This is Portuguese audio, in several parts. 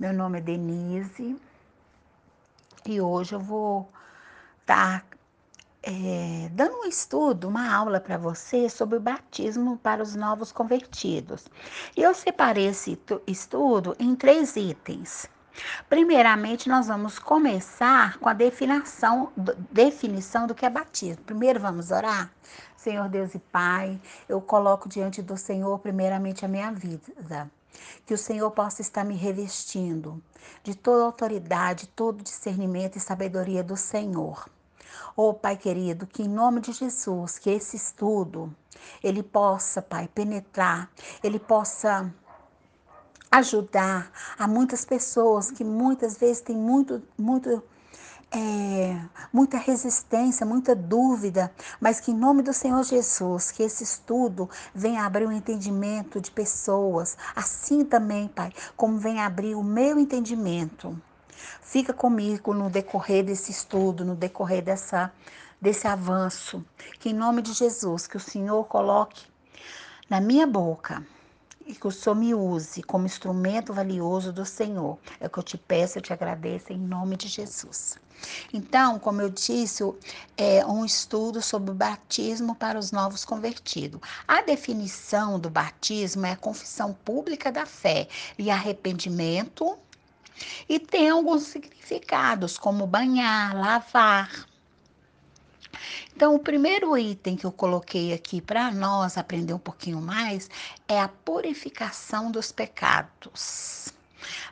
Meu nome é Denise e hoje eu vou estar tá, é, dando um estudo, uma aula para você sobre o batismo para os novos convertidos. E eu separei esse estudo em três itens. Primeiramente, nós vamos começar com a definição, definição do que é batismo. Primeiro, vamos orar? Senhor Deus e Pai, eu coloco diante do Senhor, primeiramente, a minha vida. Que o Senhor possa estar me revestindo de toda autoridade, todo discernimento e sabedoria do Senhor. Oh, Pai querido, que em nome de Jesus, que esse estudo, ele possa, Pai, penetrar, ele possa ajudar a muitas pessoas que muitas vezes têm muito, muito é, muita resistência, muita dúvida, mas que em nome do Senhor Jesus, que esse estudo venha abrir o entendimento de pessoas, assim também, Pai, como vem abrir o meu entendimento. Fica comigo no decorrer desse estudo, no decorrer dessa, desse avanço, que em nome de Jesus, que o Senhor coloque na minha boca e que o Senhor me use como instrumento valioso do Senhor. É o que eu te peço, eu te agradeço em nome de Jesus. Então, como eu disse, é um estudo sobre o batismo para os novos convertidos. A definição do batismo é a confissão pública da fé e arrependimento. E tem alguns significados, como banhar, lavar, então, o primeiro item que eu coloquei aqui para nós aprender um pouquinho mais é a purificação dos pecados.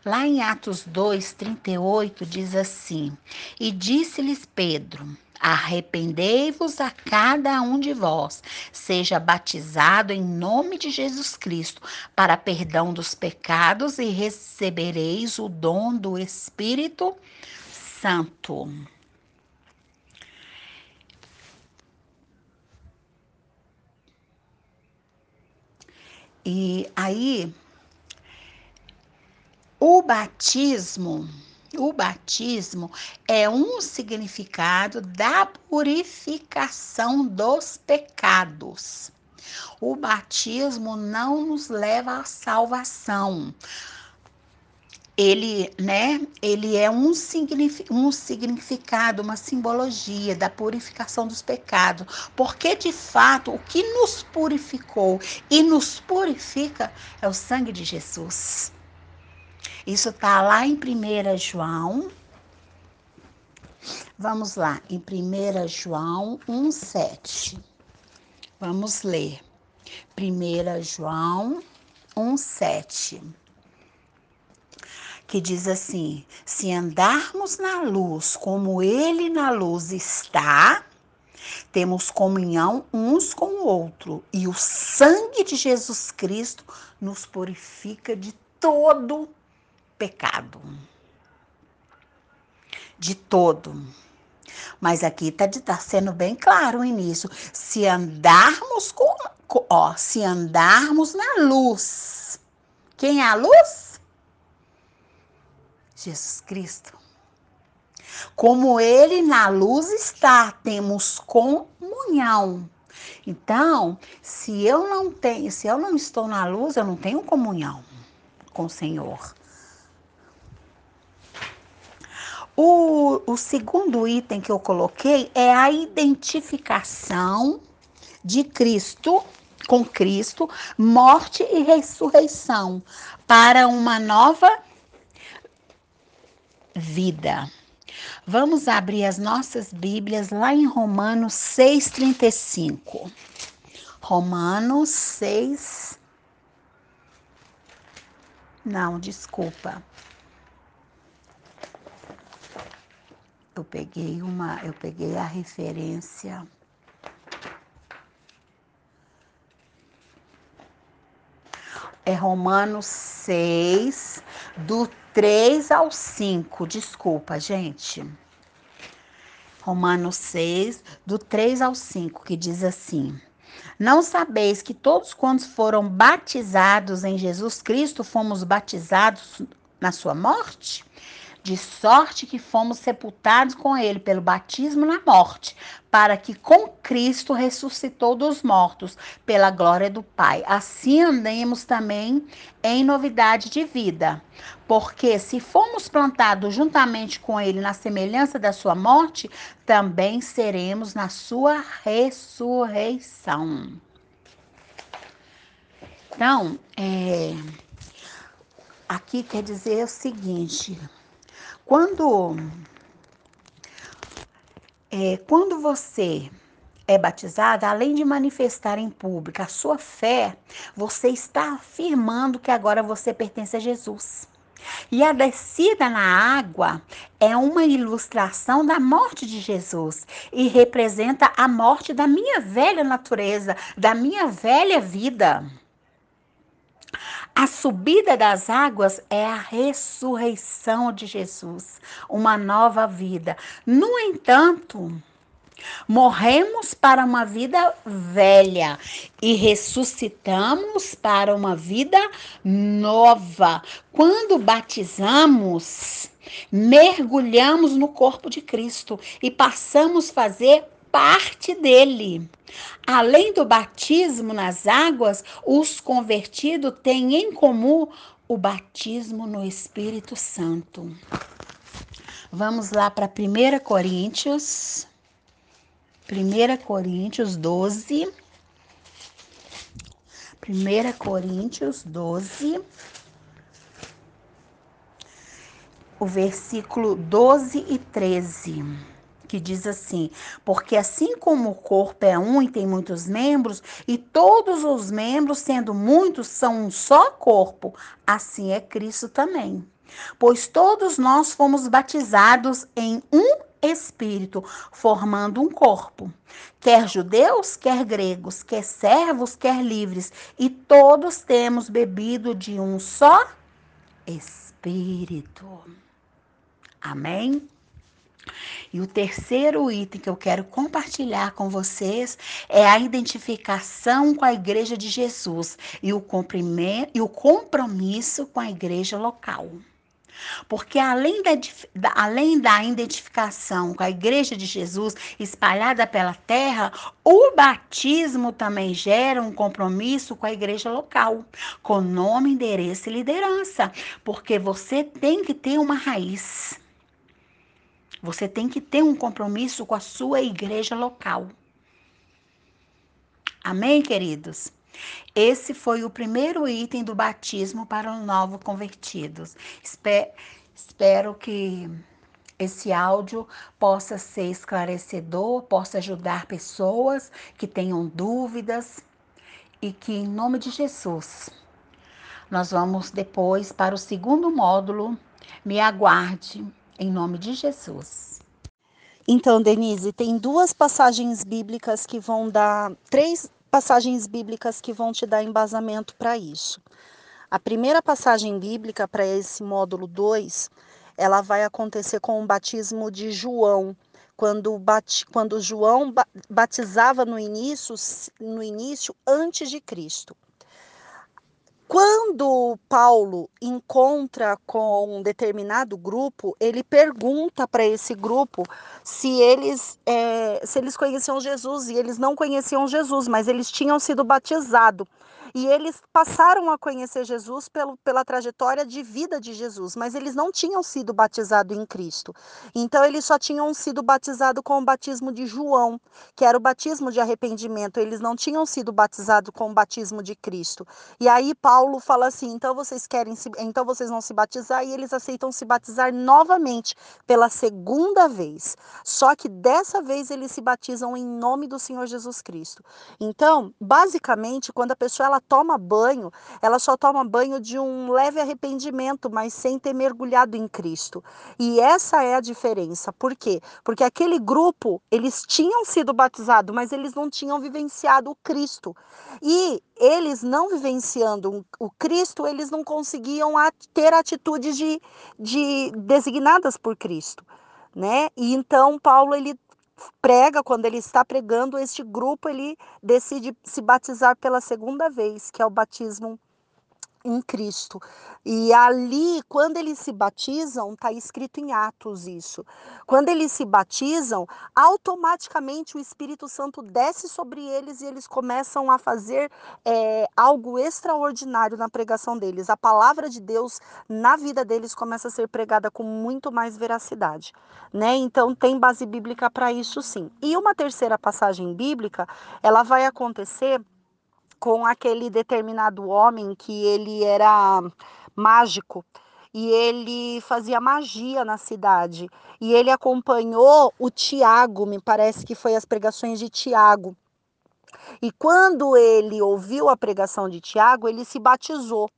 Lá em Atos 2, 38, diz assim: E disse-lhes Pedro: Arrependei-vos a cada um de vós, seja batizado em nome de Jesus Cristo, para perdão dos pecados, e recebereis o dom do Espírito Santo. E aí, o batismo, o batismo é um significado da purificação dos pecados. O batismo não nos leva à salvação ele, né, ele é um, um significado, uma simbologia da purificação dos pecados, porque de fato o que nos purificou e nos purifica é o sangue de Jesus. Isso está lá em 1 João. Vamos lá, em 1 João 1,7. Vamos ler. 1 João 1,7 que diz assim: se andarmos na luz como Ele na luz está, temos comunhão uns com o outro, e o sangue de Jesus Cristo nos purifica de todo pecado. De todo. Mas aqui está tá sendo bem claro o início. Se andarmos com, ó, se andarmos na luz. Quem é a luz? Jesus Cristo. Como ele na luz está, temos comunhão. Então, se eu não tenho, se eu não estou na luz, eu não tenho comunhão com o Senhor. O, o segundo item que eu coloquei é a identificação de Cristo com Cristo, morte e ressurreição para uma nova vida. Vamos abrir as nossas Bíblias lá em Romanos 6,35. Romanos 6. Não, desculpa. Eu peguei uma, eu peguei a referência. É Romanos 6, do 3 ao 5. Desculpa, gente. Romanos 6, do 3 ao 5, que diz assim: Não sabeis que todos quantos foram batizados em Jesus Cristo fomos batizados na sua morte? De sorte que fomos sepultados com ele pelo batismo na morte, para que com Cristo ressuscitou dos mortos, pela glória do Pai. Assim andemos também em novidade de vida. Porque se formos plantados juntamente com ele na semelhança da sua morte, também seremos na sua ressurreição. Então, é, aqui quer dizer o seguinte: quando é, quando você é batizada, além de manifestar em público a sua fé, você está afirmando que agora você pertence a Jesus. E a descida na água é uma ilustração da morte de Jesus e representa a morte da minha velha natureza, da minha velha vida. A subida das águas é a ressurreição de Jesus, uma nova vida. No entanto, morremos para uma vida velha e ressuscitamos para uma vida nova. Quando batizamos, mergulhamos no corpo de Cristo e passamos a fazer parte dele. Além do batismo nas águas, os convertidos têm em comum o batismo no Espírito Santo. Vamos lá para 1 Coríntios. 1 Coríntios 12. 1 Coríntios 12. O versículo 12 e 13 que diz assim: Porque assim como o corpo é um e tem muitos membros, e todos os membros, sendo muitos, são um só corpo, assim é Cristo também. Pois todos nós fomos batizados em um espírito, formando um corpo. Quer judeus, quer gregos, quer servos, quer livres, e todos temos bebido de um só espírito. Amém? E o terceiro item que eu quero compartilhar com vocês é a identificação com a Igreja de Jesus e o, e o compromisso com a igreja local. Porque além da, além da identificação com a Igreja de Jesus espalhada pela terra, o batismo também gera um compromisso com a igreja local, com nome, endereço e liderança. Porque você tem que ter uma raiz. Você tem que ter um compromisso com a sua igreja local. Amém, queridos? Esse foi o primeiro item do batismo para os novos convertidos. Espero, que esse áudio possa ser esclarecedor, possa ajudar pessoas que tenham dúvidas e que, em nome de Jesus, nós vamos depois para o segundo módulo. Me aguarde em nome de Jesus. Então, Denise, tem duas passagens bíblicas que vão dar, três passagens bíblicas que vão te dar embasamento para isso. A primeira passagem bíblica para esse módulo 2, ela vai acontecer com o batismo de João, quando, quando João batizava no início, no início antes de Cristo. Quando Paulo encontra com um determinado grupo, ele pergunta para esse grupo se eles, é, se eles conheciam Jesus, e eles não conheciam Jesus, mas eles tinham sido batizados. E eles passaram a conhecer Jesus pelo, pela trajetória de vida de Jesus, mas eles não tinham sido batizados em Cristo. Então, eles só tinham sido batizados com o batismo de João, que era o batismo de arrependimento. Eles não tinham sido batizados com o batismo de Cristo. E aí, Paulo fala assim: então vocês querem se, então vocês vão se batizar, e eles aceitam se batizar novamente pela segunda vez. Só que dessa vez eles se batizam em nome do Senhor Jesus Cristo. Então, basicamente, quando a pessoa ela ela toma banho, ela só toma banho de um leve arrependimento, mas sem ter mergulhado em Cristo. E essa é a diferença. Por quê? Porque aquele grupo, eles tinham sido batizados, mas eles não tinham vivenciado o Cristo. E eles não vivenciando o Cristo, eles não conseguiam ter atitudes de, de designadas por Cristo. Né? E então Paulo ele prega, quando ele está pregando, este grupo ele decide se batizar pela segunda vez, que é o batismo em Cristo. E ali, quando eles se batizam, está escrito em Atos isso. Quando eles se batizam, automaticamente o Espírito Santo desce sobre eles e eles começam a fazer é, algo extraordinário na pregação deles. A palavra de Deus na vida deles começa a ser pregada com muito mais veracidade, né? Então tem base bíblica para isso sim. E uma terceira passagem bíblica, ela vai acontecer com aquele determinado homem que ele era mágico e ele fazia magia na cidade. E ele acompanhou o Tiago, me parece que foi as pregações de Tiago. E quando ele ouviu a pregação de Tiago, ele se batizou.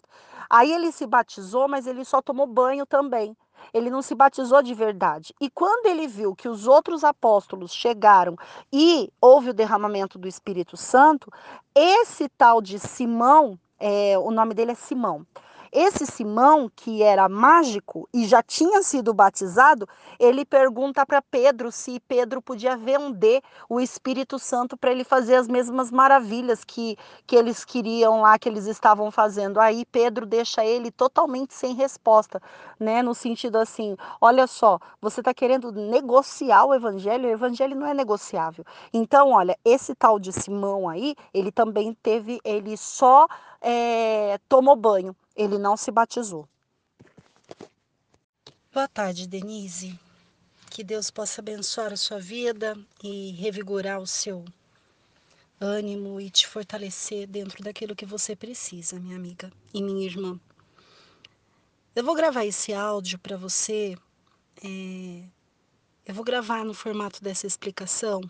Aí ele se batizou, mas ele só tomou banho também ele não se batizou de verdade. E quando ele viu que os outros apóstolos chegaram e houve o derramamento do Espírito Santo, esse tal de Simão, é, o nome dele é Simão, esse Simão, que era mágico e já tinha sido batizado, ele pergunta para Pedro se Pedro podia vender o Espírito Santo para ele fazer as mesmas maravilhas que, que eles queriam lá, que eles estavam fazendo. Aí Pedro deixa ele totalmente sem resposta, né? No sentido assim: olha só, você está querendo negociar o evangelho, o evangelho não é negociável. Então, olha, esse tal de Simão aí, ele também teve, ele só é, tomou banho ele não se batizou. Boa tarde, Denise. Que Deus possa abençoar a sua vida e revigorar o seu ânimo e te fortalecer dentro daquilo que você precisa, minha amiga e minha irmã. Eu vou gravar esse áudio para você. É... Eu vou gravar no formato dessa explicação,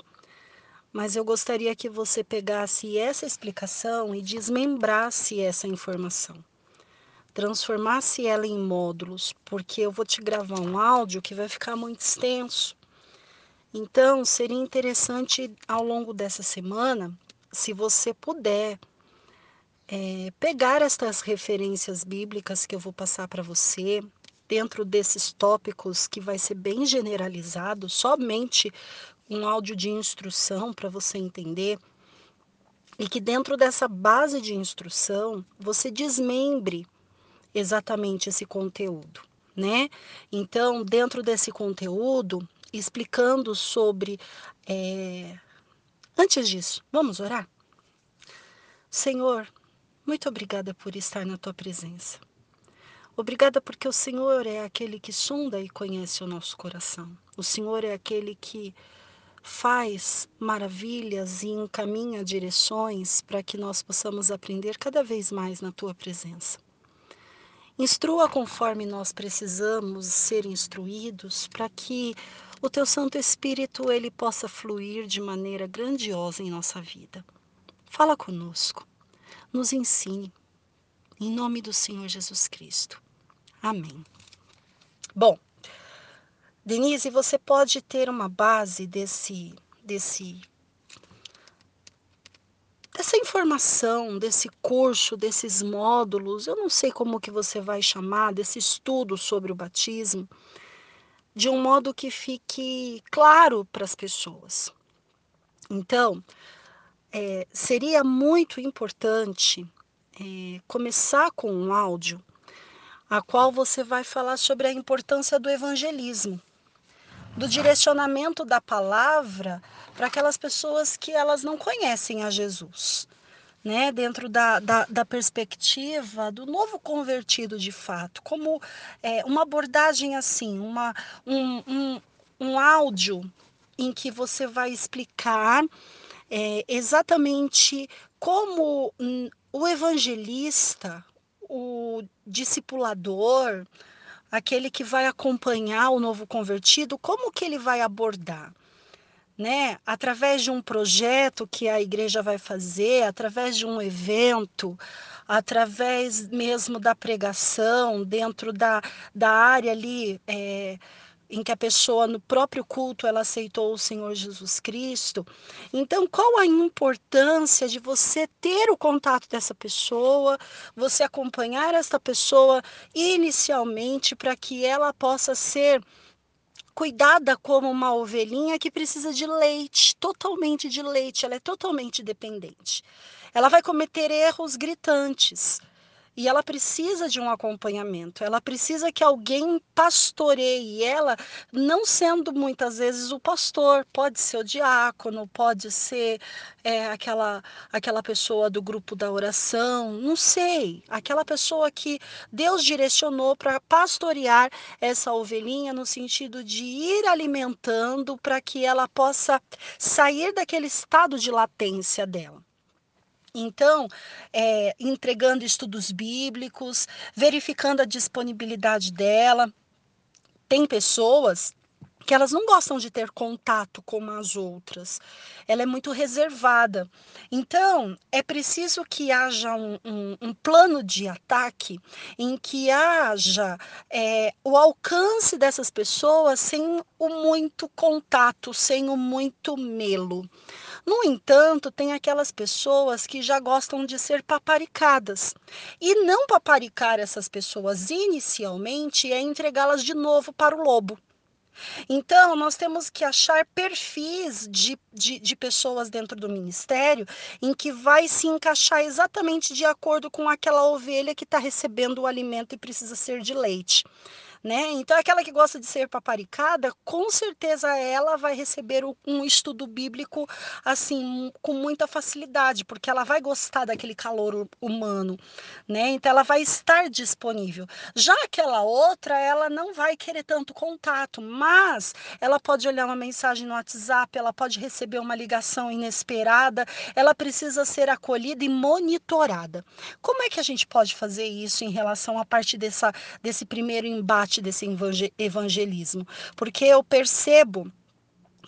mas eu gostaria que você pegasse essa explicação e desmembrasse essa informação transformasse ela em módulos, porque eu vou te gravar um áudio que vai ficar muito extenso. Então, seria interessante ao longo dessa semana, se você puder, é, pegar estas referências bíblicas que eu vou passar para você, dentro desses tópicos que vai ser bem generalizado, somente um áudio de instrução para você entender, e que dentro dessa base de instrução você desmembre exatamente esse conteúdo, né? Então, dentro desse conteúdo, explicando sobre. É... Antes disso, vamos orar? Senhor, muito obrigada por estar na tua presença. Obrigada porque o Senhor é aquele que sonda e conhece o nosso coração. O Senhor é aquele que faz maravilhas e encaminha direções para que nós possamos aprender cada vez mais na tua presença. Instrua conforme nós precisamos ser instruídos para que o teu Santo Espírito ele possa fluir de maneira grandiosa em nossa vida. Fala conosco, nos ensine, em nome do Senhor Jesus Cristo. Amém. Bom, Denise, você pode ter uma base desse, desse dessa informação, desse curso, desses módulos, eu não sei como que você vai chamar, desse estudo sobre o batismo, de um modo que fique claro para as pessoas. Então, é, seria muito importante é, começar com um áudio a qual você vai falar sobre a importância do evangelismo do direcionamento da palavra para aquelas pessoas que elas não conhecem a Jesus. Né, dentro da, da, da, perspectiva do novo convertido de fato, como é, uma abordagem assim, uma, um, um, um áudio em que você vai explicar é, exatamente como o evangelista, o discipulador, aquele que vai acompanhar o novo convertido, como que ele vai abordar? Né? Através de um projeto que a igreja vai fazer, através de um evento, através mesmo da pregação, dentro da, da área ali é, em que a pessoa no próprio culto ela aceitou o Senhor Jesus Cristo. Então, qual a importância de você ter o contato dessa pessoa, você acompanhar esta pessoa inicialmente para que ela possa ser cuidada como uma ovelhinha que precisa de leite, totalmente de leite, ela é totalmente dependente. Ela vai cometer erros gritantes e ela precisa de um acompanhamento, ela precisa que alguém pastoreie ela, não sendo muitas vezes o pastor, pode ser o diácono, pode ser é, aquela, aquela pessoa do grupo da oração, não sei, aquela pessoa que Deus direcionou para pastorear essa ovelhinha no sentido de ir alimentando para que ela possa sair daquele estado de latência dela. Então, é, entregando estudos bíblicos, verificando a disponibilidade dela. Tem pessoas que elas não gostam de ter contato como as outras. Ela é muito reservada. Então, é preciso que haja um, um, um plano de ataque em que haja é, o alcance dessas pessoas sem o muito contato, sem o muito melo. No entanto, tem aquelas pessoas que já gostam de ser paparicadas. E não paparicar essas pessoas inicialmente é entregá-las de novo para o lobo. Então, nós temos que achar perfis de, de, de, pessoas dentro do ministério em que vai se encaixar exatamente de acordo com aquela ovelha que está recebendo o alimento e precisa ser de leite né? Então, aquela que gosta de ser paparicada, com certeza ela vai receber um estudo bíblico assim com muita facilidade, porque ela vai gostar daquele calor humano, né? Então, ela vai estar disponível. Já aquela outra, ela não vai querer tanto contato, mas ela pode olhar uma mensagem no WhatsApp, ela pode receber uma ligação inesperada, ela precisa ser acolhida e monitorada. Como é que a gente pode fazer isso em relação a partir dessa, desse primeiro embate? Parte desse evangelismo, porque eu percebo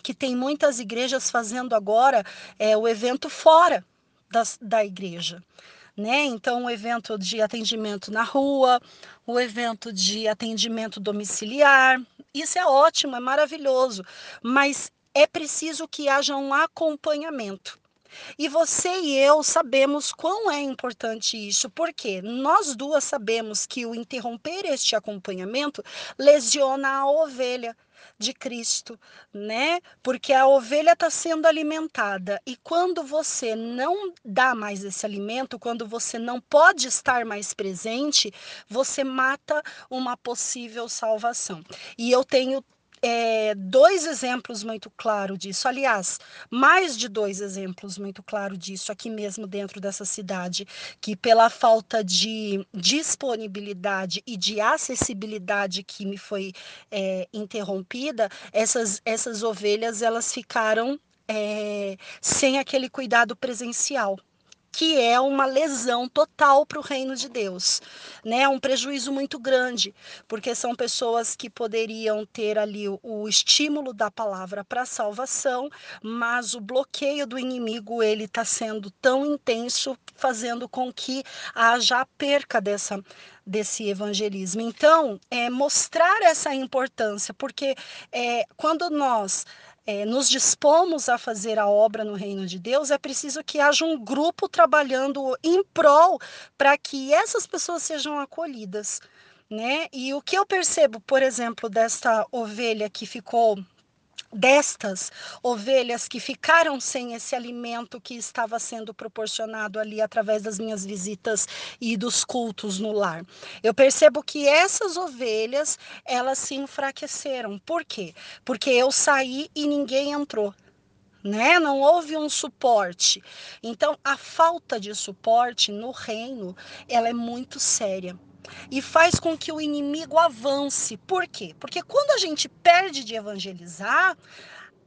que tem muitas igrejas fazendo agora é, o evento fora das, da igreja. Né? Então, o evento de atendimento na rua, o evento de atendimento domiciliar, isso é ótimo, é maravilhoso, mas é preciso que haja um acompanhamento. E você e eu sabemos quão é importante isso, porque nós duas sabemos que o interromper este acompanhamento lesiona a ovelha de Cristo, né? Porque a ovelha está sendo alimentada e quando você não dá mais esse alimento, quando você não pode estar mais presente, você mata uma possível salvação. E eu tenho é, dois exemplos muito claros disso. Aliás, mais de dois exemplos muito claros disso aqui mesmo dentro dessa cidade, que pela falta de disponibilidade e de acessibilidade que me foi é, interrompida, essas, essas ovelhas elas ficaram é, sem aquele cuidado presencial que é uma lesão total para o reino de Deus, né? Um prejuízo muito grande, porque são pessoas que poderiam ter ali o, o estímulo da palavra para salvação, mas o bloqueio do inimigo ele está sendo tão intenso, fazendo com que haja a perca dessa desse evangelismo. Então, é mostrar essa importância, porque é, quando nós é, nos dispomos a fazer a obra no reino de Deus, é preciso que haja um grupo trabalhando em prol para que essas pessoas sejam acolhidas. Né? E o que eu percebo, por exemplo, desta ovelha que ficou destas ovelhas que ficaram sem esse alimento que estava sendo proporcionado ali através das minhas visitas e dos cultos no lar. Eu percebo que essas ovelhas, elas se enfraqueceram. Por quê? Porque eu saí e ninguém entrou. Né? Não houve um suporte. Então, a falta de suporte no reino, ela é muito séria e faz com que o inimigo avance. Por quê? Porque quando a gente perde de evangelizar,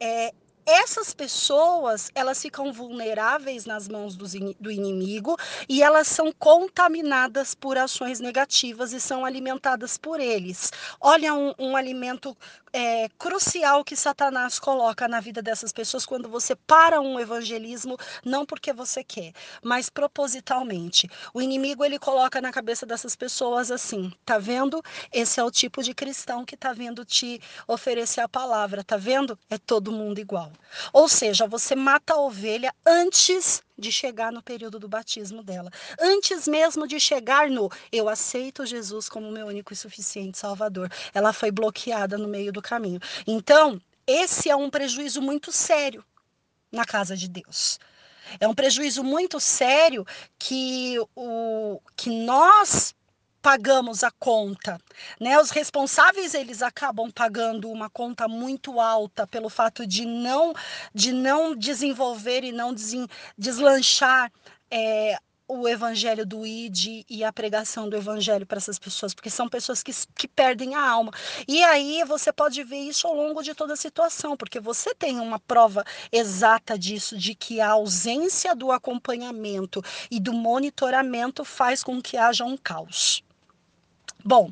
é, essas pessoas elas ficam vulneráveis nas mãos do, inimigo e elas são contaminadas por ações negativas e são alimentadas por eles. Olha um, um alimento é, crucial que Satanás coloca na vida dessas pessoas quando você para um evangelismo, não porque você quer, mas propositalmente. O inimigo ele coloca na cabeça dessas pessoas assim: tá vendo? Esse é o tipo de cristão que tá vindo te oferecer a palavra, tá vendo? É todo mundo igual. Ou seja, você mata a ovelha antes de chegar no período do batismo dela. Antes mesmo de chegar no eu aceito Jesus como meu único e suficiente Salvador. Ela foi bloqueada no meio do caminho. Então, esse é um prejuízo muito sério na casa de Deus. É um prejuízo muito sério que, o, que nós pagamos a conta, né? Os responsáveis eles acabam pagando uma conta muito alta pelo fato de não de não desenvolver e não deslanchar é, o evangelho do ID e a pregação do evangelho para essas pessoas, porque são pessoas que, que perdem a alma. E aí você pode ver isso ao longo de toda a situação, porque você tem uma prova exata disso, de que a ausência do acompanhamento e do monitoramento faz com que haja um caos. Bom,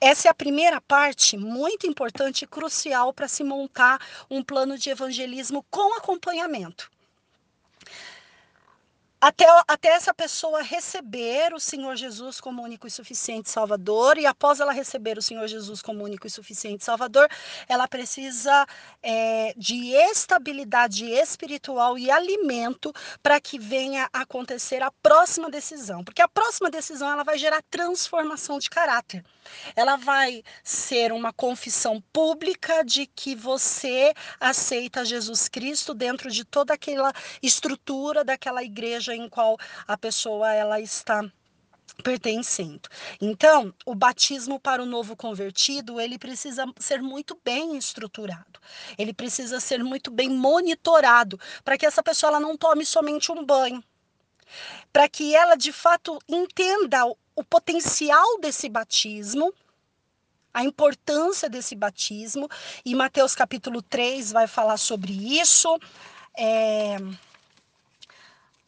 essa é a primeira parte muito importante e crucial para se montar um plano de evangelismo com acompanhamento até, até essa pessoa receber o Senhor Jesus como único e suficiente Salvador, e após ela receber o Senhor Jesus como único e suficiente Salvador, ela precisa é, de estabilidade espiritual e alimento para que venha acontecer a próxima decisão, porque a próxima decisão ela vai gerar transformação de caráter. Ela vai ser uma confissão pública de que você aceita Jesus Cristo dentro de toda aquela estrutura daquela igreja em qual a pessoa ela está pertencendo. Então, o batismo para o novo convertido, ele precisa ser muito bem estruturado. Ele precisa ser muito bem monitorado para que essa pessoa ela não tome somente um banho. Para que ela de fato entenda o potencial desse batismo, a importância desse batismo, e Mateus capítulo 3 vai falar sobre isso. É...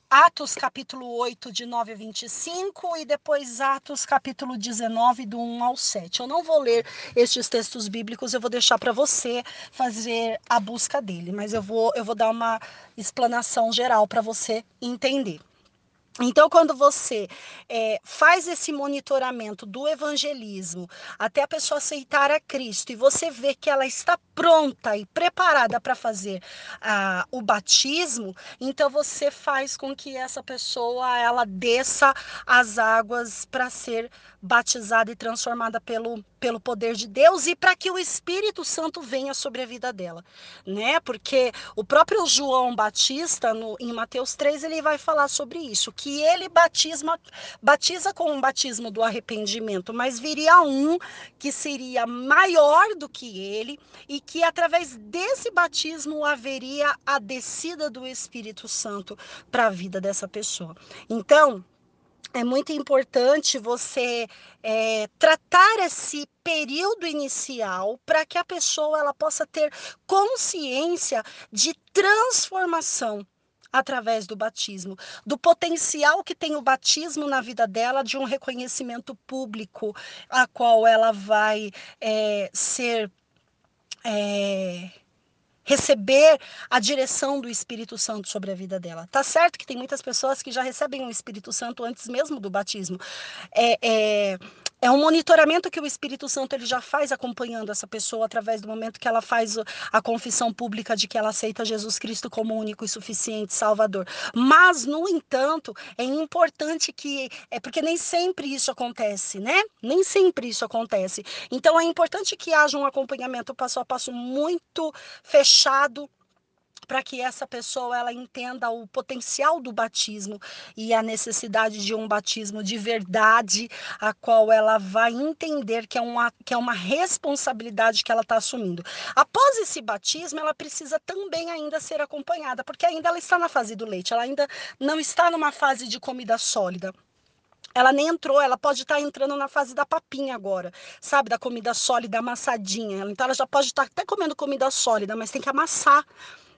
Atos capítulo 8, de 9 a 25, e depois Atos capítulo 19, do 1 ao 7. Eu não vou ler estes textos bíblicos, eu vou deixar para você fazer a busca dele, mas eu vou, eu vou dar uma explanação geral para você entender. Então, quando você é, faz esse monitoramento do evangelismo até a pessoa aceitar a Cristo e você vê que ela está pronta e preparada para fazer ah, o batismo, então você faz com que essa pessoa ela desça as águas para ser batizada e transformada pelo, pelo poder de Deus e para que o Espírito Santo venha sobre a vida dela, né? Porque o próprio João Batista no, em Mateus 3 ele vai falar sobre isso, que ele batisma, batiza com um batismo do arrependimento, mas viria um que seria maior do que ele e que através desse batismo haveria a descida do Espírito Santo para a vida dessa pessoa. Então, é muito importante você é, tratar esse período inicial para que a pessoa ela possa ter consciência de transformação através do batismo, do potencial que tem o batismo na vida dela, de um reconhecimento público, a qual ela vai é, ser é, receber a direção do Espírito Santo sobre a vida dela. Tá certo que tem muitas pessoas que já recebem o Espírito Santo antes mesmo do batismo. É, é, é um monitoramento que o Espírito Santo ele já faz acompanhando essa pessoa através do momento que ela faz a confissão pública de que ela aceita Jesus Cristo como único e suficiente Salvador. Mas, no entanto, é importante que é porque nem sempre isso acontece, né? Nem sempre isso acontece. Então é importante que haja um acompanhamento passo a passo muito fechado para que essa pessoa ela entenda o potencial do batismo e a necessidade de um batismo de verdade, a qual ela vai entender que é uma, que é uma responsabilidade que ela está assumindo. Após esse batismo, ela precisa também ainda ser acompanhada, porque ainda ela está na fase do leite, ela ainda não está numa fase de comida sólida ela nem entrou, ela pode estar entrando na fase da papinha agora, sabe? Da comida sólida, amassadinha. Então ela já pode estar até comendo comida sólida, mas tem que amassar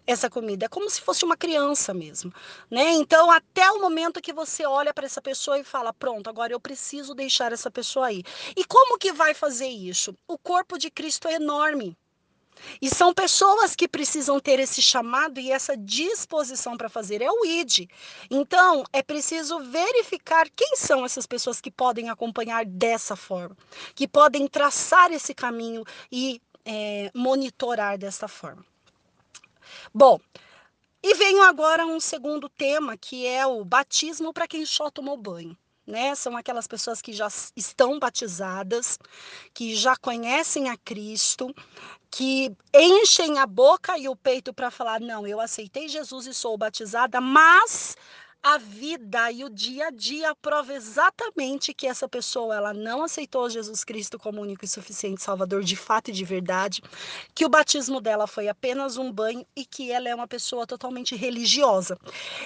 essa comida. É como se fosse uma criança mesmo, né? Então, até o momento que você olha para essa pessoa e fala: "Pronto, agora eu preciso deixar essa pessoa aí". E como que vai fazer isso? O corpo de Cristo é enorme. E são pessoas que precisam ter esse chamado e essa disposição para fazer. É o ID. Então, é preciso verificar quem são essas pessoas que podem acompanhar dessa forma, que podem traçar esse caminho e é, monitorar dessa forma. Bom, e venho agora a um segundo tema, que é o batismo para quem só tomou banho. né? São aquelas pessoas que já estão batizadas, que já conhecem a Cristo, que enchem a boca e o peito para falar: não, eu aceitei Jesus e sou batizada, mas a vida e o dia a dia prova exatamente que essa pessoa ela não aceitou Jesus Cristo como único e suficiente Salvador de fato e de verdade, que o batismo dela foi apenas um banho e que ela é uma pessoa totalmente religiosa.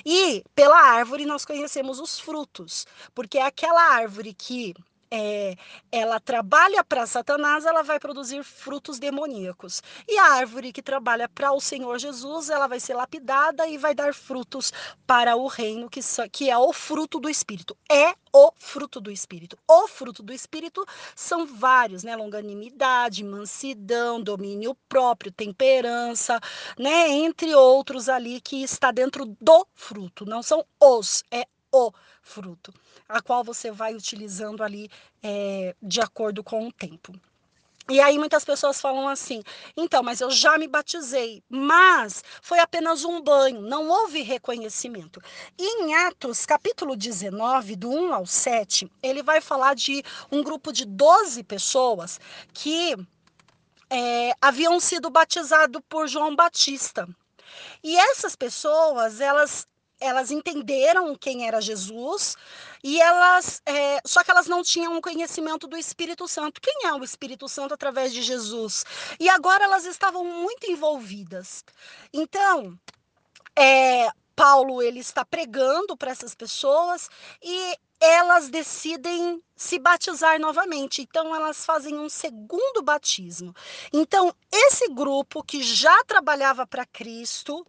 E pela árvore nós conhecemos os frutos, porque é aquela árvore que é, ela trabalha para Satanás, ela vai produzir frutos demoníacos. E a árvore que trabalha para o Senhor Jesus, ela vai ser lapidada e vai dar frutos para o reino, que, que é o fruto do Espírito. É o fruto do Espírito. O fruto do Espírito são vários, né? Longanimidade, mansidão, domínio próprio, temperança, né? Entre outros ali que está dentro do fruto. Não são os, é o fruto, a qual você vai utilizando ali é, de acordo com o tempo. E aí muitas pessoas falam assim: então, mas eu já me batizei, mas foi apenas um banho, não houve reconhecimento. E em Atos, capítulo 19, do 1 ao 7, ele vai falar de um grupo de 12 pessoas que é, haviam sido batizados por João Batista. E essas pessoas, elas elas entenderam quem era Jesus e elas é, só que elas não tinham um conhecimento do Espírito Santo quem é o Espírito Santo através de Jesus e agora elas estavam muito envolvidas então é, Paulo ele está pregando para essas pessoas e elas decidem se batizar novamente. Então, elas fazem um segundo batismo. Então, esse grupo que já trabalhava para Cristo,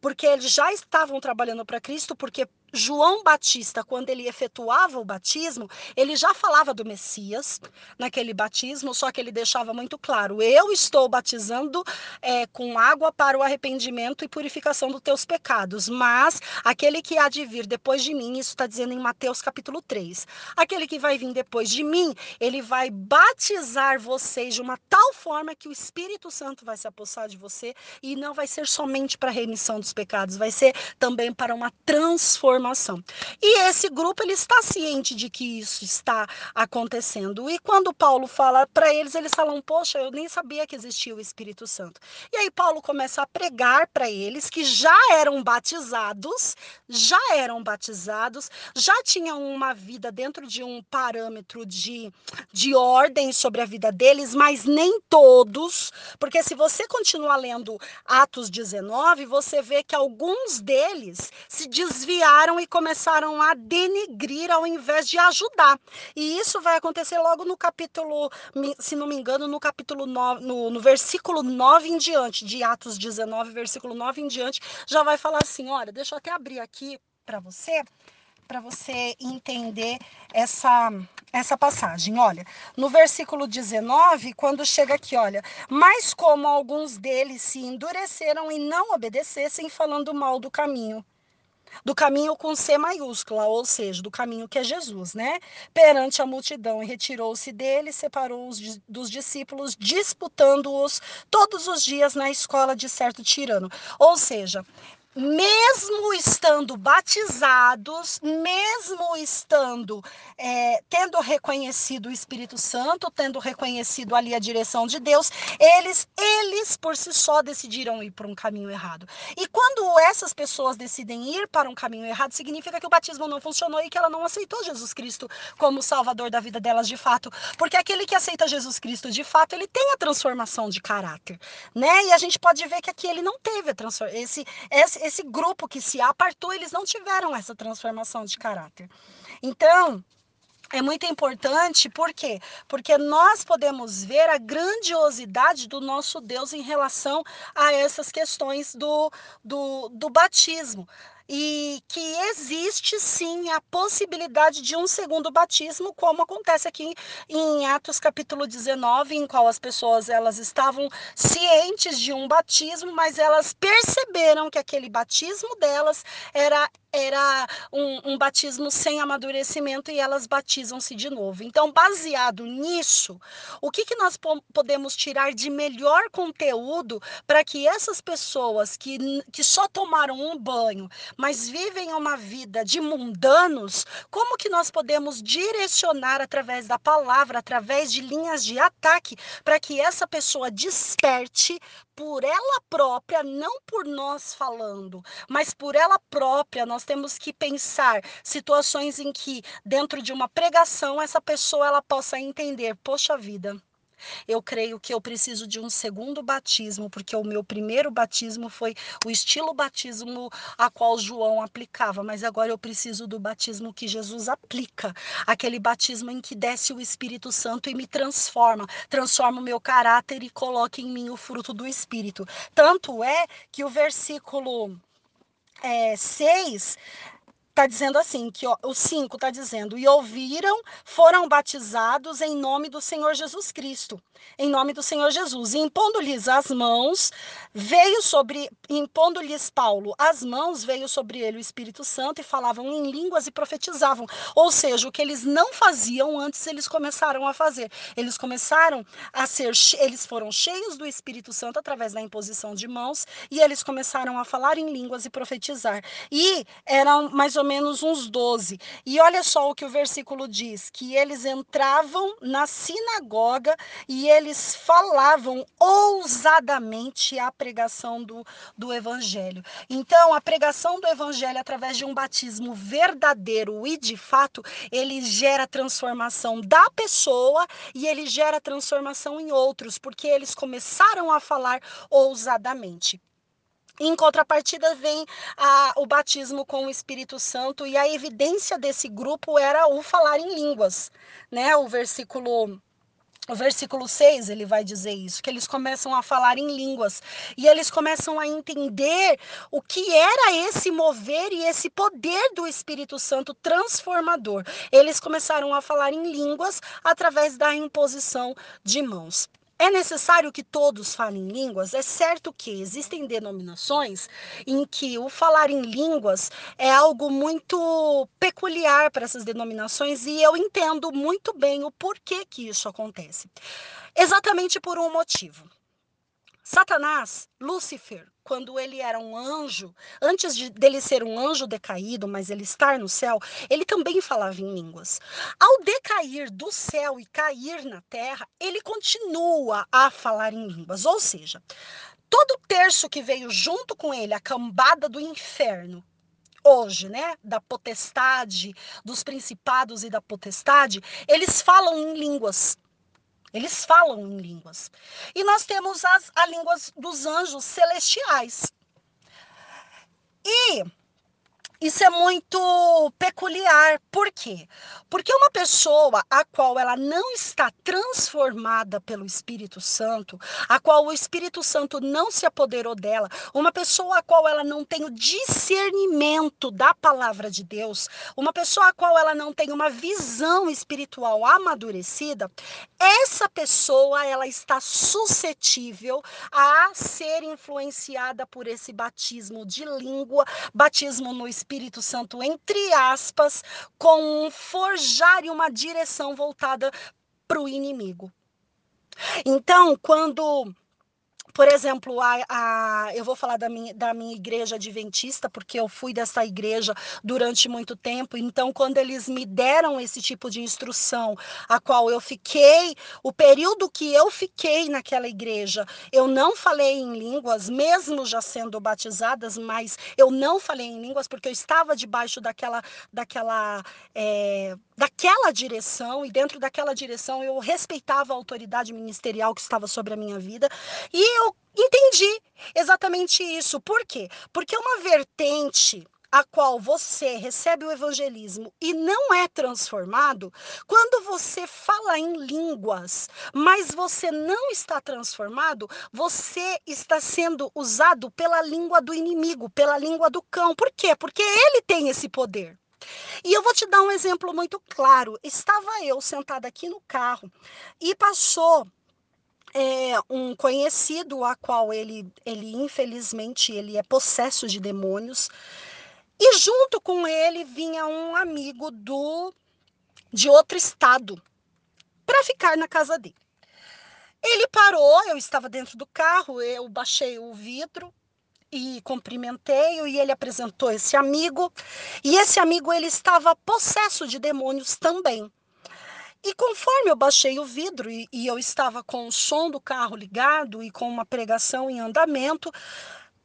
porque eles já estavam trabalhando para Cristo, porque João Batista, quando ele efetuava o batismo, ele já falava do Messias naquele batismo, só que ele deixava muito claro: eu estou batizando é, com água para o arrependimento e purificação dos teus pecados, mas aquele que há de vir depois de mim, isso está dizendo em Mateus capítulo 3, aquele que vai vir depois de mim, ele vai batizar vocês de uma tal forma que o Espírito Santo vai se apossar de você e não vai ser somente para remissão dos pecados, vai ser também para uma transformação informação. E esse grupo ele está ciente de que isso está acontecendo. E quando Paulo fala para eles, eles falam: "Poxa, eu nem sabia que existia o Espírito Santo". E aí Paulo começa a pregar para eles que já eram batizados, já eram batizados, já tinham uma vida dentro de um parâmetro de, de ordem sobre a vida deles, mas nem todos, porque se você continuar lendo Atos 19, você vê que alguns deles se desviaram e começaram a denegrir ao invés de ajudar. E isso vai acontecer logo no capítulo, se não me engano, no capítulo 9, no, no versículo 9 em diante, de Atos 19, versículo 9 em diante, já vai falar assim: olha, deixa eu até abrir aqui para você para você entender essa essa passagem. Olha, no versículo 19, quando chega aqui, olha, mas como alguns deles se endureceram e não obedecessem, falando mal do caminho do caminho com C maiúscula, ou seja, do caminho que é Jesus, né? Perante a multidão e retirou-se dele, separou-os dos discípulos, disputando-os todos os dias na escola de certo tirano. Ou seja, mesmo estando batizados, mesmo estando é, tendo reconhecido o Espírito Santo, tendo reconhecido ali a direção de Deus, eles, eles por si só decidiram ir para um caminho errado. E quando essas pessoas decidem ir para um caminho errado, significa que o batismo não funcionou e que ela não aceitou Jesus Cristo como Salvador da vida delas de fato, porque aquele que aceita Jesus Cristo de fato, ele tem a transformação de caráter, né? E a gente pode ver que aqui ele não teve a transformação, esse, esse esse grupo que se apartou, eles não tiveram essa transformação de caráter. Então, é muito importante, por quê? Porque nós podemos ver a grandiosidade do nosso Deus em relação a essas questões do, do, do batismo e que existe sim a possibilidade de um segundo batismo, como acontece aqui em Atos capítulo 19, em qual as pessoas elas estavam cientes de um batismo, mas elas perceberam que aquele batismo delas era era um, um batismo sem amadurecimento e elas batizam-se de novo. Então, baseado nisso, o que, que nós podemos tirar de melhor conteúdo para que essas pessoas que, que só tomaram um banho, mas vivem uma vida de mundanos, como que nós podemos direcionar através da palavra, através de linhas de ataque, para que essa pessoa desperte por ela própria, não por nós falando, mas por ela própria, nós temos que pensar situações em que dentro de uma pregação essa pessoa ela possa entender, poxa vida, eu creio que eu preciso de um segundo batismo, porque o meu primeiro batismo foi o estilo batismo a qual João aplicava, mas agora eu preciso do batismo que Jesus aplica, aquele batismo em que desce o Espírito Santo e me transforma, transforma o meu caráter e coloca em mim o fruto do Espírito. Tanto é que o versículo é, 6 está dizendo assim, que ó, o 5 está dizendo, e ouviram, foram batizados em nome do Senhor Jesus Cristo, em nome do Senhor Jesus, e impondo-lhes as mãos, veio sobre, impondo-lhes Paulo as mãos, veio sobre ele o Espírito Santo, e falavam em línguas e profetizavam, ou seja, o que eles não faziam antes, eles começaram a fazer, eles começaram a ser, eles foram cheios do Espírito Santo através da imposição de mãos, e eles começaram a falar em línguas e profetizar, e eram mais ou ou menos uns 12. E olha só o que o versículo diz: que eles entravam na sinagoga e eles falavam ousadamente a pregação do, do evangelho. Então, a pregação do evangelho através de um batismo verdadeiro e de fato, ele gera transformação da pessoa e ele gera transformação em outros, porque eles começaram a falar ousadamente. Em contrapartida, vem a, o batismo com o Espírito Santo, e a evidência desse grupo era o falar em línguas. Né? O versículo o versículo 6, ele vai dizer isso, que eles começam a falar em línguas e eles começam a entender o que era esse mover e esse poder do Espírito Santo transformador. Eles começaram a falar em línguas através da imposição de mãos. É necessário que todos falem línguas? É certo que existem denominações em que o falar em línguas é algo muito peculiar para essas denominações e eu entendo muito bem o porquê que isso acontece. Exatamente por um motivo. Satanás, Lúcifer, quando ele era um anjo, antes de, dele ser um anjo decaído, mas ele estar no céu, ele também falava em línguas. Ao decair do céu e cair na terra, ele continua a falar em línguas. Ou seja, todo terço que veio junto com ele, a cambada do inferno, hoje, né, da potestade, dos principados e da potestade, eles falam em línguas. Eles falam em línguas. E nós temos as, a línguas dos anjos celestiais. E isso é muito peculiar. Por quê? Porque uma pessoa a qual ela não está transformada pelo Espírito Santo, a qual o Espírito Santo não se apoderou dela, uma pessoa a qual ela não tem o discernimento da palavra de Deus, uma pessoa a qual ela não tem uma visão espiritual amadurecida, essa pessoa ela está suscetível a ser influenciada por esse batismo de língua, batismo no Espírito Espírito Santo, entre aspas, com um forjar e uma direção voltada para o inimigo. Então, quando por exemplo, a, a, eu vou falar da minha, da minha igreja adventista, porque eu fui dessa igreja durante muito tempo. Então, quando eles me deram esse tipo de instrução, a qual eu fiquei, o período que eu fiquei naquela igreja, eu não falei em línguas, mesmo já sendo batizadas, mas eu não falei em línguas porque eu estava debaixo daquela, daquela, é, daquela direção, e dentro daquela direção eu respeitava a autoridade ministerial que estava sobre a minha vida. E eu entendi exatamente isso. Por quê? Porque uma vertente a qual você recebe o evangelismo e não é transformado, quando você fala em línguas, mas você não está transformado, você está sendo usado pela língua do inimigo, pela língua do cão. Por quê? Porque ele tem esse poder. E eu vou te dar um exemplo muito claro. Estava eu sentada aqui no carro e passou é um conhecido a qual ele, ele infelizmente ele é possesso de demônios e junto com ele vinha um amigo do de outro estado para ficar na casa dele. Ele parou, eu estava dentro do carro, eu baixei o vidro e cumprimentei-o e ele apresentou esse amigo. E esse amigo ele estava possesso de demônios também. E conforme eu baixei o vidro e, e eu estava com o som do carro ligado e com uma pregação em andamento,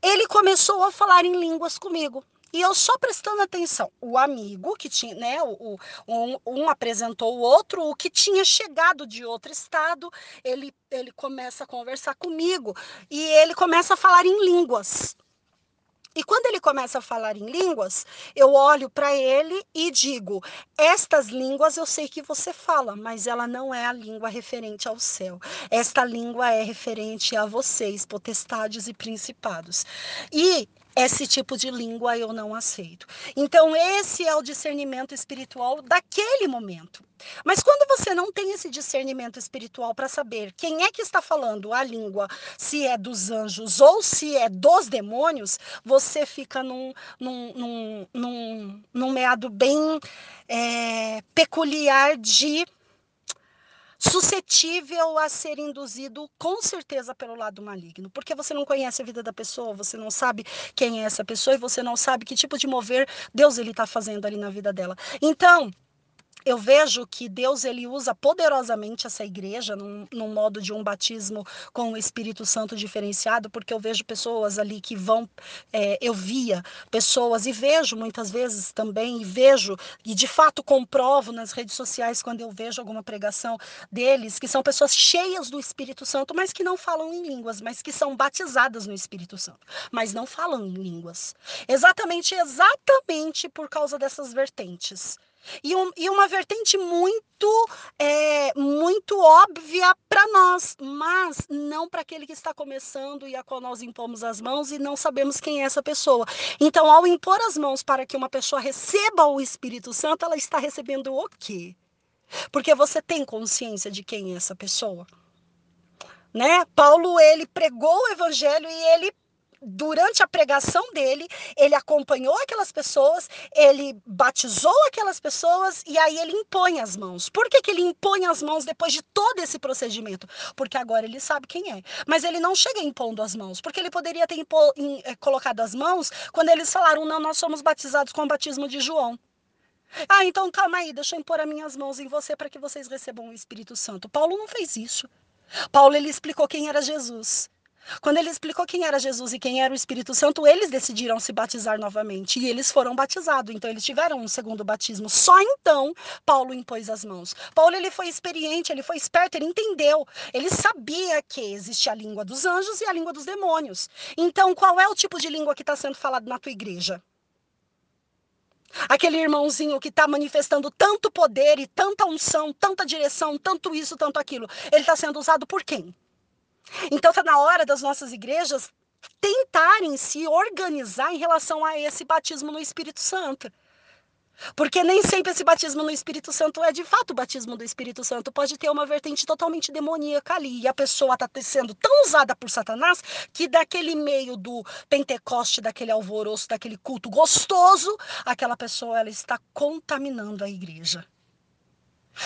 ele começou a falar em línguas comigo. E eu só prestando atenção, o amigo que tinha, né, o, um, um, apresentou o outro, o que tinha chegado de outro estado, ele, ele começa a conversar comigo e ele começa a falar em línguas. E quando ele começa a falar em línguas, eu olho para ele e digo: Estas línguas eu sei que você fala, mas ela não é a língua referente ao céu. Esta língua é referente a vocês, potestades e principados. E esse tipo de língua eu não aceito. Então, esse é o discernimento espiritual daquele momento. Mas quando você não tem esse discernimento espiritual para saber quem é que está falando a língua, se é dos anjos ou se é dos demônios, você fica num, num, num, num, num meado bem é, peculiar de suscetível a ser induzido com certeza pelo lado maligno, porque você não conhece a vida da pessoa, você não sabe quem é essa pessoa e você não sabe que tipo de mover Deus ele está fazendo ali na vida dela. Então, eu vejo que Deus ele usa poderosamente essa igreja num, num, modo de um batismo com o Espírito Santo diferenciado, porque eu vejo pessoas ali que vão, é, eu via pessoas e vejo muitas vezes também, e vejo, e de fato comprovo nas redes sociais quando eu vejo alguma pregação deles, que são pessoas cheias do Espírito Santo, mas que não falam em línguas, mas que são batizadas no Espírito Santo, mas não falam em línguas. Exatamente, exatamente por causa dessas vertentes. E, um, e uma vertente muito, é, muito óbvia para nós, mas não para aquele que está começando e a qual nós impomos as mãos e não sabemos quem é essa pessoa. Então, ao impor as mãos para que uma pessoa receba o Espírito Santo, ela está recebendo o quê? Porque você tem consciência de quem é essa pessoa? Né? Paulo ele pregou o evangelho e ele durante a pregação dele, ele acompanhou aquelas pessoas, ele batizou aquelas pessoas e aí ele impõe as mãos. Por que, que ele impõe as mãos depois de todo esse procedimento? Porque agora ele sabe quem é. Mas ele não chega impondo as mãos, porque ele poderia ter impo, é, colocado as mãos quando eles falaram: não, nós somos batizados com o batismo de João. Ah, então calma aí, deixa eu impor as minhas mãos em você para que vocês recebam o Espírito Santo. Paulo não fez isso. Paulo ele explicou quem era Jesus. Quando ele explicou quem era Jesus e quem era o Espírito Santo, eles decidiram se batizar novamente e eles foram batizados. Então eles tiveram um segundo batismo. Só então Paulo impôs as mãos. Paulo ele foi experiente, ele foi esperto, ele entendeu. Ele sabia que existe a língua dos anjos e a língua dos demônios. Então qual é o tipo de língua que está sendo falado na tua igreja? Aquele irmãozinho que está manifestando tanto poder e tanta unção, tanta direção, tanto isso, tanto aquilo. Ele está sendo usado por quem? Então está na hora das nossas igrejas tentarem se organizar em relação a esse batismo no Espírito Santo. Porque nem sempre esse batismo no Espírito Santo é de fato o batismo do Espírito Santo. Pode ter uma vertente totalmente demoníaca ali. E a pessoa está sendo tão usada por Satanás que daquele meio do Pentecoste, daquele alvoroço, daquele culto gostoso, aquela pessoa ela está contaminando a igreja.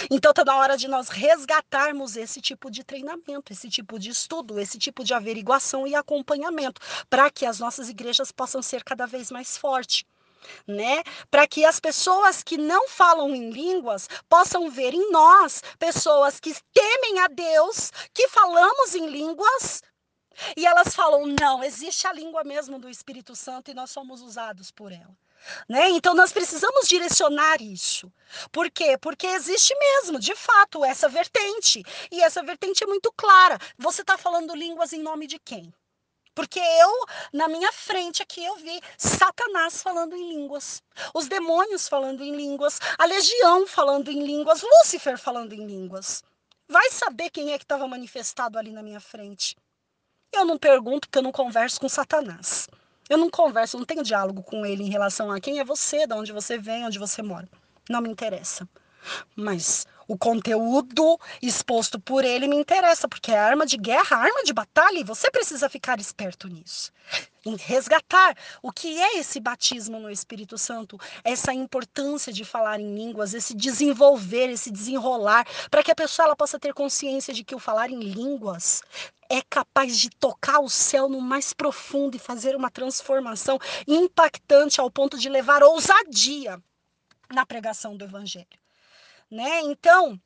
Então está na hora de nós resgatarmos esse tipo de treinamento, esse tipo de estudo, esse tipo de averiguação e acompanhamento, para que as nossas igrejas possam ser cada vez mais fortes. Né? Para que as pessoas que não falam em línguas possam ver em nós pessoas que temem a Deus, que falamos em línguas, e elas falam: não, existe a língua mesmo do Espírito Santo e nós somos usados por ela. Né? Então nós precisamos direcionar isso. Por quê? Porque existe mesmo, de fato, essa vertente. E essa vertente é muito clara. Você está falando línguas em nome de quem? Porque eu, na minha frente aqui, eu vi Satanás falando em línguas, os demônios falando em línguas, a legião falando em línguas, Lúcifer falando em línguas. Vai saber quem é que estava manifestado ali na minha frente. Eu não pergunto porque eu não converso com Satanás. Eu não converso, não tenho diálogo com ele em relação a quem é você, de onde você vem, onde você mora. Não me interessa. Mas o conteúdo exposto por ele me interessa, porque é arma de guerra, arma de batalha, e você precisa ficar esperto nisso. Em resgatar o que é esse batismo no Espírito Santo, essa importância de falar em línguas, esse desenvolver, esse desenrolar, para que a pessoa ela possa ter consciência de que o falar em línguas é capaz de tocar o céu no mais profundo e fazer uma transformação impactante ao ponto de levar ousadia na pregação do evangelho, né? Então,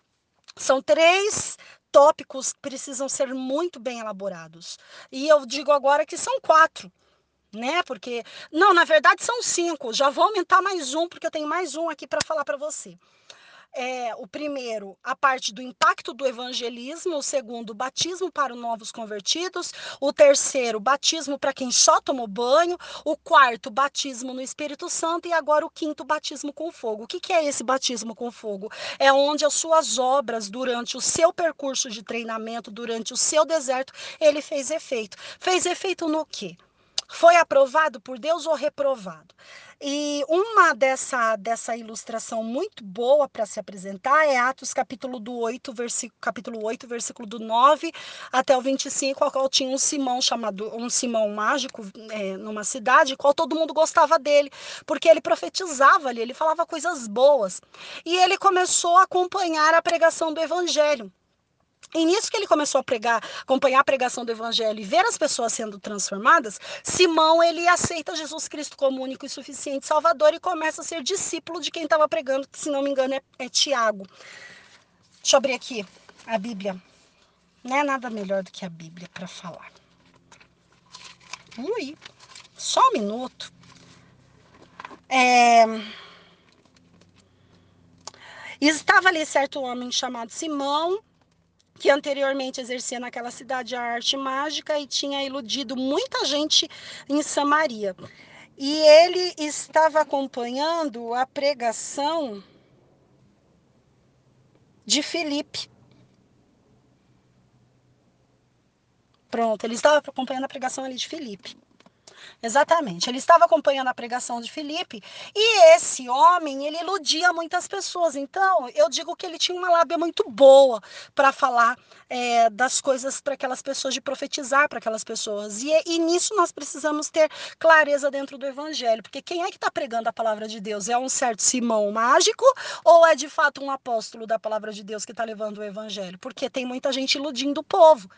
são três tópicos que precisam ser muito bem elaborados. E eu digo agora que são quatro, né? Porque não, na verdade são cinco. Já vou aumentar mais um porque eu tenho mais um aqui para falar para você é, o primeiro, a parte do impacto do evangelismo, o segundo, batismo para os novos convertidos, o terceiro, batismo para quem só tomou banho, o quarto, batismo no Espírito Santo e agora o quinto, batismo com fogo. O que, que é esse batismo com fogo? É onde as suas obras, durante o seu percurso de treinamento, durante o seu deserto, ele fez efeito. Fez efeito no quê? Foi aprovado por Deus ou reprovado? E uma dessa, dessa ilustração muito boa para se apresentar é Atos capítulo do 8, versículo, capítulo 8, versículo do 9 até o 25, ao qual tinha um Simão chamado, um Simão mágico é, numa cidade, qual todo mundo gostava dele, porque ele profetizava ali, ele falava coisas boas. E ele começou a acompanhar a pregação do evangelho. E nisso que ele começou a pregar, acompanhar a pregação do evangelho e ver as pessoas sendo transformadas, Simão ele aceita Jesus Cristo como único e suficiente Salvador e começa a ser discípulo de quem estava pregando, que se não me engano é, é Tiago. Deixa eu abrir aqui a Bíblia. Não é nada melhor do que a Bíblia para falar. Ui, só um minuto. É... Estava ali certo homem chamado Simão, que anteriormente exercia naquela cidade a arte mágica e tinha iludido muita gente em Samaria. E ele estava acompanhando a pregação de Filipe. Pronto, ele estava acompanhando a pregação ali de Filipe. Exatamente. Ele estava acompanhando a pregação de Filipe e esse homem, ele iludia muitas pessoas. Então, eu digo que ele tinha uma lábia muito boa para falar é, das coisas para aquelas pessoas, de profetizar para aquelas pessoas. E, e nisso nós precisamos ter clareza dentro do evangelho, porque quem é que está pregando a palavra de Deus? É um certo Simão mágico ou é de fato um apóstolo da palavra de Deus que está levando o evangelho? Porque tem muita gente iludindo o povo,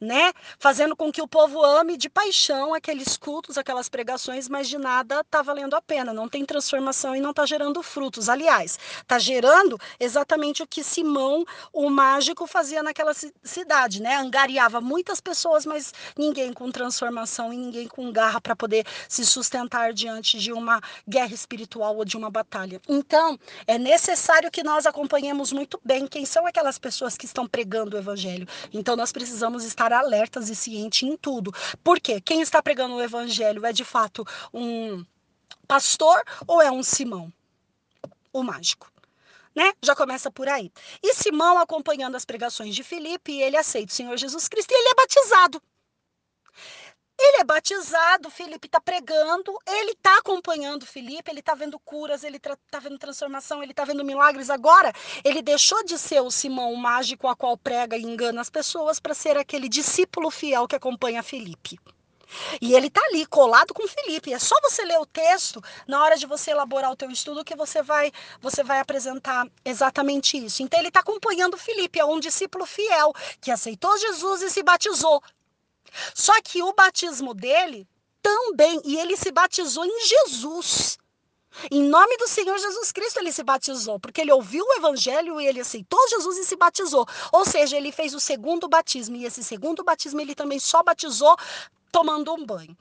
né? Fazendo com que o povo ame de paixão aqueles cultos, aquelas pregações, mas de nada está valendo a pena, não tem transformação e não está gerando frutos. Aliás, está gerando exatamente o que Simão, o mágico, fazia naquela cidade, né? Angariava muitas pessoas, mas ninguém com transformação e ninguém com garra para poder se sustentar diante de uma guerra espiritual ou de uma batalha. Então, é necessário que nós acompanhemos muito bem quem são aquelas pessoas que estão pregando o evangelho. Então, nós precisamos estar alertas e cientes em tudo. Por quê? Quem está pregando o evangelho evangelho é de fato um pastor ou é um Simão, o mágico? Né? Já começa por aí. E Simão, acompanhando as pregações de Filipe, ele aceita o Senhor Jesus Cristo e ele é batizado. Ele é batizado, Felipe está pregando, ele está acompanhando Felipe, ele está vendo curas, ele está vendo transformação, ele está vendo milagres. Agora, ele deixou de ser o Simão mágico a qual prega e engana as pessoas para ser aquele discípulo fiel que acompanha Felipe. E ele está ali colado com Felipe. É só você ler o texto na hora de você elaborar o teu estudo que você vai você vai apresentar exatamente isso. Então ele está acompanhando Felipe, é um discípulo fiel que aceitou Jesus e se batizou. Só que o batismo dele também, e ele se batizou em Jesus. Em nome do Senhor Jesus Cristo ele se batizou, porque ele ouviu o evangelho e ele aceitou Jesus e se batizou. Ou seja, ele fez o segundo batismo e esse segundo batismo ele também só batizou tomando um banho.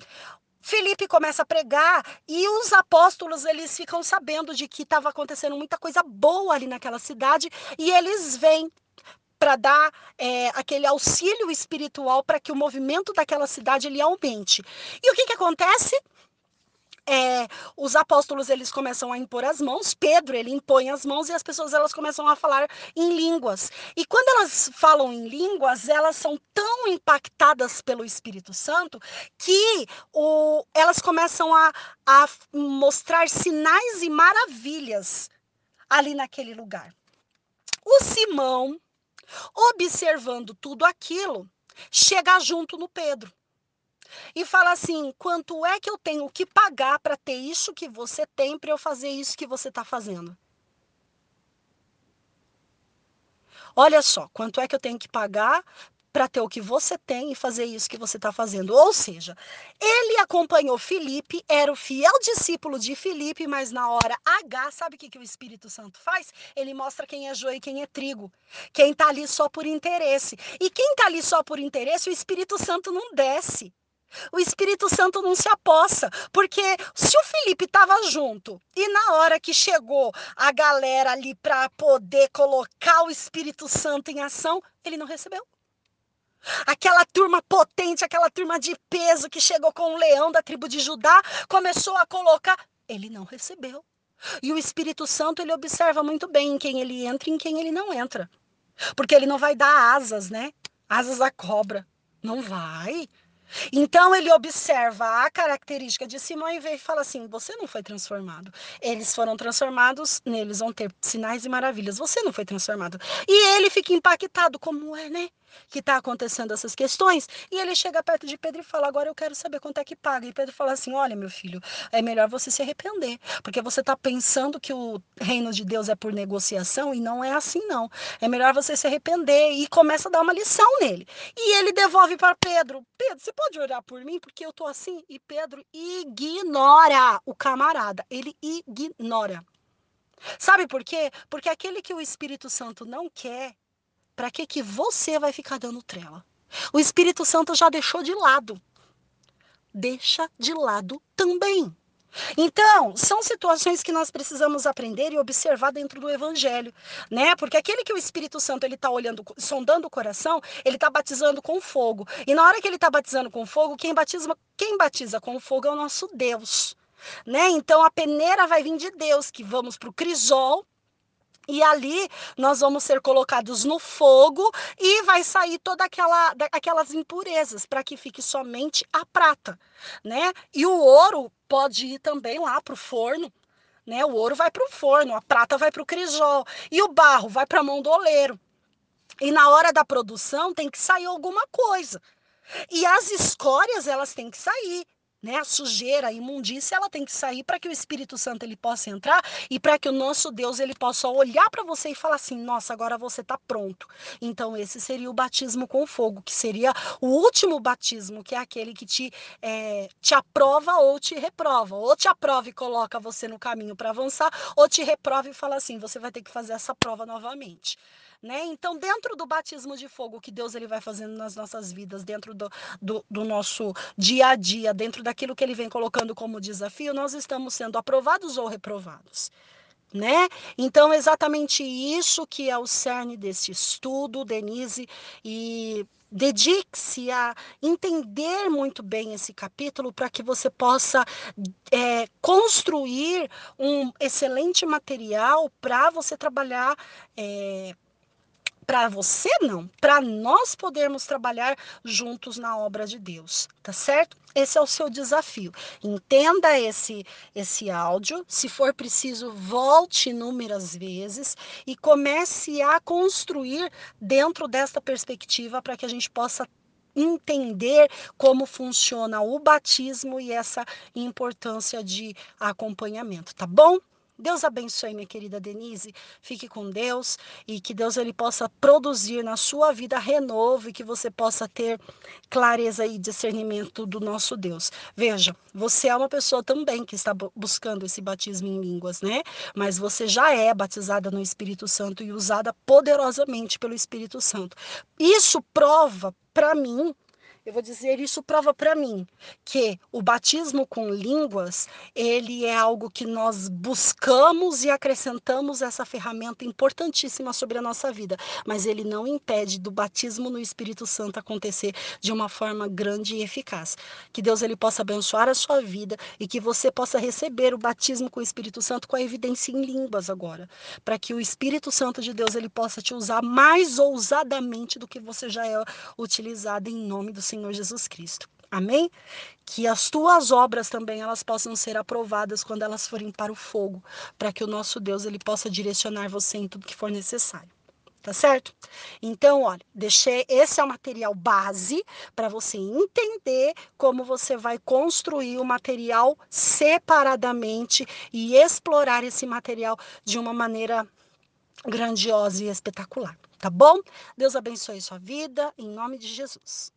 Felipe começa a pregar e os apóstolos eles ficam sabendo de que estava acontecendo muita coisa boa ali naquela cidade e eles vêm para dar é, aquele auxílio espiritual para que o movimento daquela cidade ele aumente. E o que, que acontece? É, os apóstolos eles começam a impor as mãos, Pedro ele impõe as mãos e as pessoas elas começam a falar em línguas. E quando elas falam em línguas, elas são tão impactadas pelo Espírito Santo que o, elas começam a, a mostrar sinais e maravilhas ali naquele lugar. O Simão, observando tudo aquilo, chega junto no Pedro e fala assim: quanto é que eu tenho que pagar para ter isso que você tem para eu fazer isso que você está fazendo? Olha só, quanto é que eu tenho que pagar para ter o que você tem e fazer isso que você está fazendo. Ou seja, ele acompanhou Felipe, era o fiel discípulo de Felipe, mas na hora H, sabe o que, que o Espírito Santo faz? Ele mostra quem é joio e quem é trigo. Quem está ali só por interesse. E quem está ali só por interesse, o Espírito Santo não desce. O Espírito Santo não se apossa, porque se o Felipe estava junto e na hora que chegou a galera ali para poder colocar o Espírito Santo em ação, ele não recebeu. Aquela turma potente, aquela turma de peso que chegou com o leão da tribo de Judá, começou a colocar, ele não recebeu. E o Espírito Santo, ele observa muito bem em quem ele entra e em quem ele não entra. Porque ele não vai dar asas, né? Asas à cobra. Não vai. Então ele observa a característica de Simão e vê e fala assim: você não foi transformado. Eles foram transformados, neles vão ter sinais e maravilhas. Você não foi transformado. E ele fica impactado, como é, né? Que está acontecendo essas questões, e ele chega perto de Pedro e fala: Agora eu quero saber quanto é que paga. E Pedro fala assim: Olha, meu filho, é melhor você se arrepender, porque você está pensando que o reino de Deus é por negociação e não é assim, não. É melhor você se arrepender e começa a dar uma lição nele. E ele devolve para Pedro: Pedro, você pode orar por mim, porque eu tô assim? E Pedro ignora o camarada, ele ignora. Sabe por quê? Porque aquele que o Espírito Santo não quer, para que que você vai ficar dando trela? O Espírito Santo já deixou de lado. Deixa de lado também. Então, são situações que nós precisamos aprender e observar dentro do evangelho, né? Porque aquele que o Espírito Santo ele tá olhando, sondando o coração, ele tá batizando com fogo. E na hora que ele tá batizando com fogo, quem batiza, quem batiza com fogo é o nosso Deus, né? Então a peneira vai vir de Deus, que vamos para o crisol, e ali nós vamos ser colocados no fogo e vai sair toda aquela aquelas impurezas para que fique somente a prata, né? E o ouro pode ir também lá para o forno, né? O ouro vai para o forno, a prata vai para o crisol e o barro vai para a mão do oleiro. E na hora da produção tem que sair alguma coisa. E as escórias elas têm que sair né? A sujeira, a imundícia, ela tem que sair para que o Espírito Santo ele possa entrar e para que o nosso Deus ele possa olhar para você e falar assim: "Nossa, agora você está pronto". Então esse seria o batismo com fogo, que seria o último batismo, que é aquele que te é, te aprova ou te reprova, ou te aprova e coloca você no caminho para avançar, ou te reprova e fala assim: "Você vai ter que fazer essa prova novamente". Né? Então, dentro do batismo de fogo que Deus ele vai fazendo nas nossas vidas, dentro do, do, do, nosso dia a dia, dentro daquilo que ele vem colocando como desafio, nós estamos sendo aprovados ou reprovados. Né? Então, exatamente isso que é o cerne desse estudo, Denise, e dedique-se a entender muito bem esse capítulo para que você possa é, construir um excelente material para você trabalhar. É, para você não, para nós podermos trabalhar juntos na obra de Deus, tá certo? Esse é o seu desafio. Entenda esse esse áudio, se for preciso, volte inúmeras vezes e comece a construir dentro desta perspectiva para que a gente possa entender como funciona o batismo e essa importância de acompanhamento, tá bom? Deus abençoe, minha querida Denise. Fique com Deus e que Deus ele possa produzir na sua vida renovo e que você possa ter clareza e discernimento do nosso Deus. Veja, você é uma pessoa também que está buscando esse batismo em línguas, né? Mas você já é batizada no Espírito Santo e usada poderosamente pelo Espírito Santo. Isso prova para mim eu vou dizer isso prova para mim que o batismo com línguas, ele é algo que nós buscamos e acrescentamos essa ferramenta importantíssima sobre a nossa vida, mas ele não impede do batismo no Espírito Santo acontecer de uma forma grande e eficaz. Que Deus ele possa abençoar a sua vida e que você possa receber o batismo com o Espírito Santo com a evidência em línguas agora, para que o Espírito Santo de Deus ele possa te usar mais ousadamente do que você já é utilizado em nome do Senhor Senhor Jesus Cristo. Amém? Que as tuas obras também elas possam ser aprovadas quando elas forem para o fogo, para que o nosso Deus ele possa direcionar você em tudo que for necessário. Tá certo? Então, olha, deixei esse é o material base para você entender como você vai construir o material separadamente e explorar esse material de uma maneira grandiosa e espetacular, tá bom? Deus abençoe sua vida, em nome de Jesus.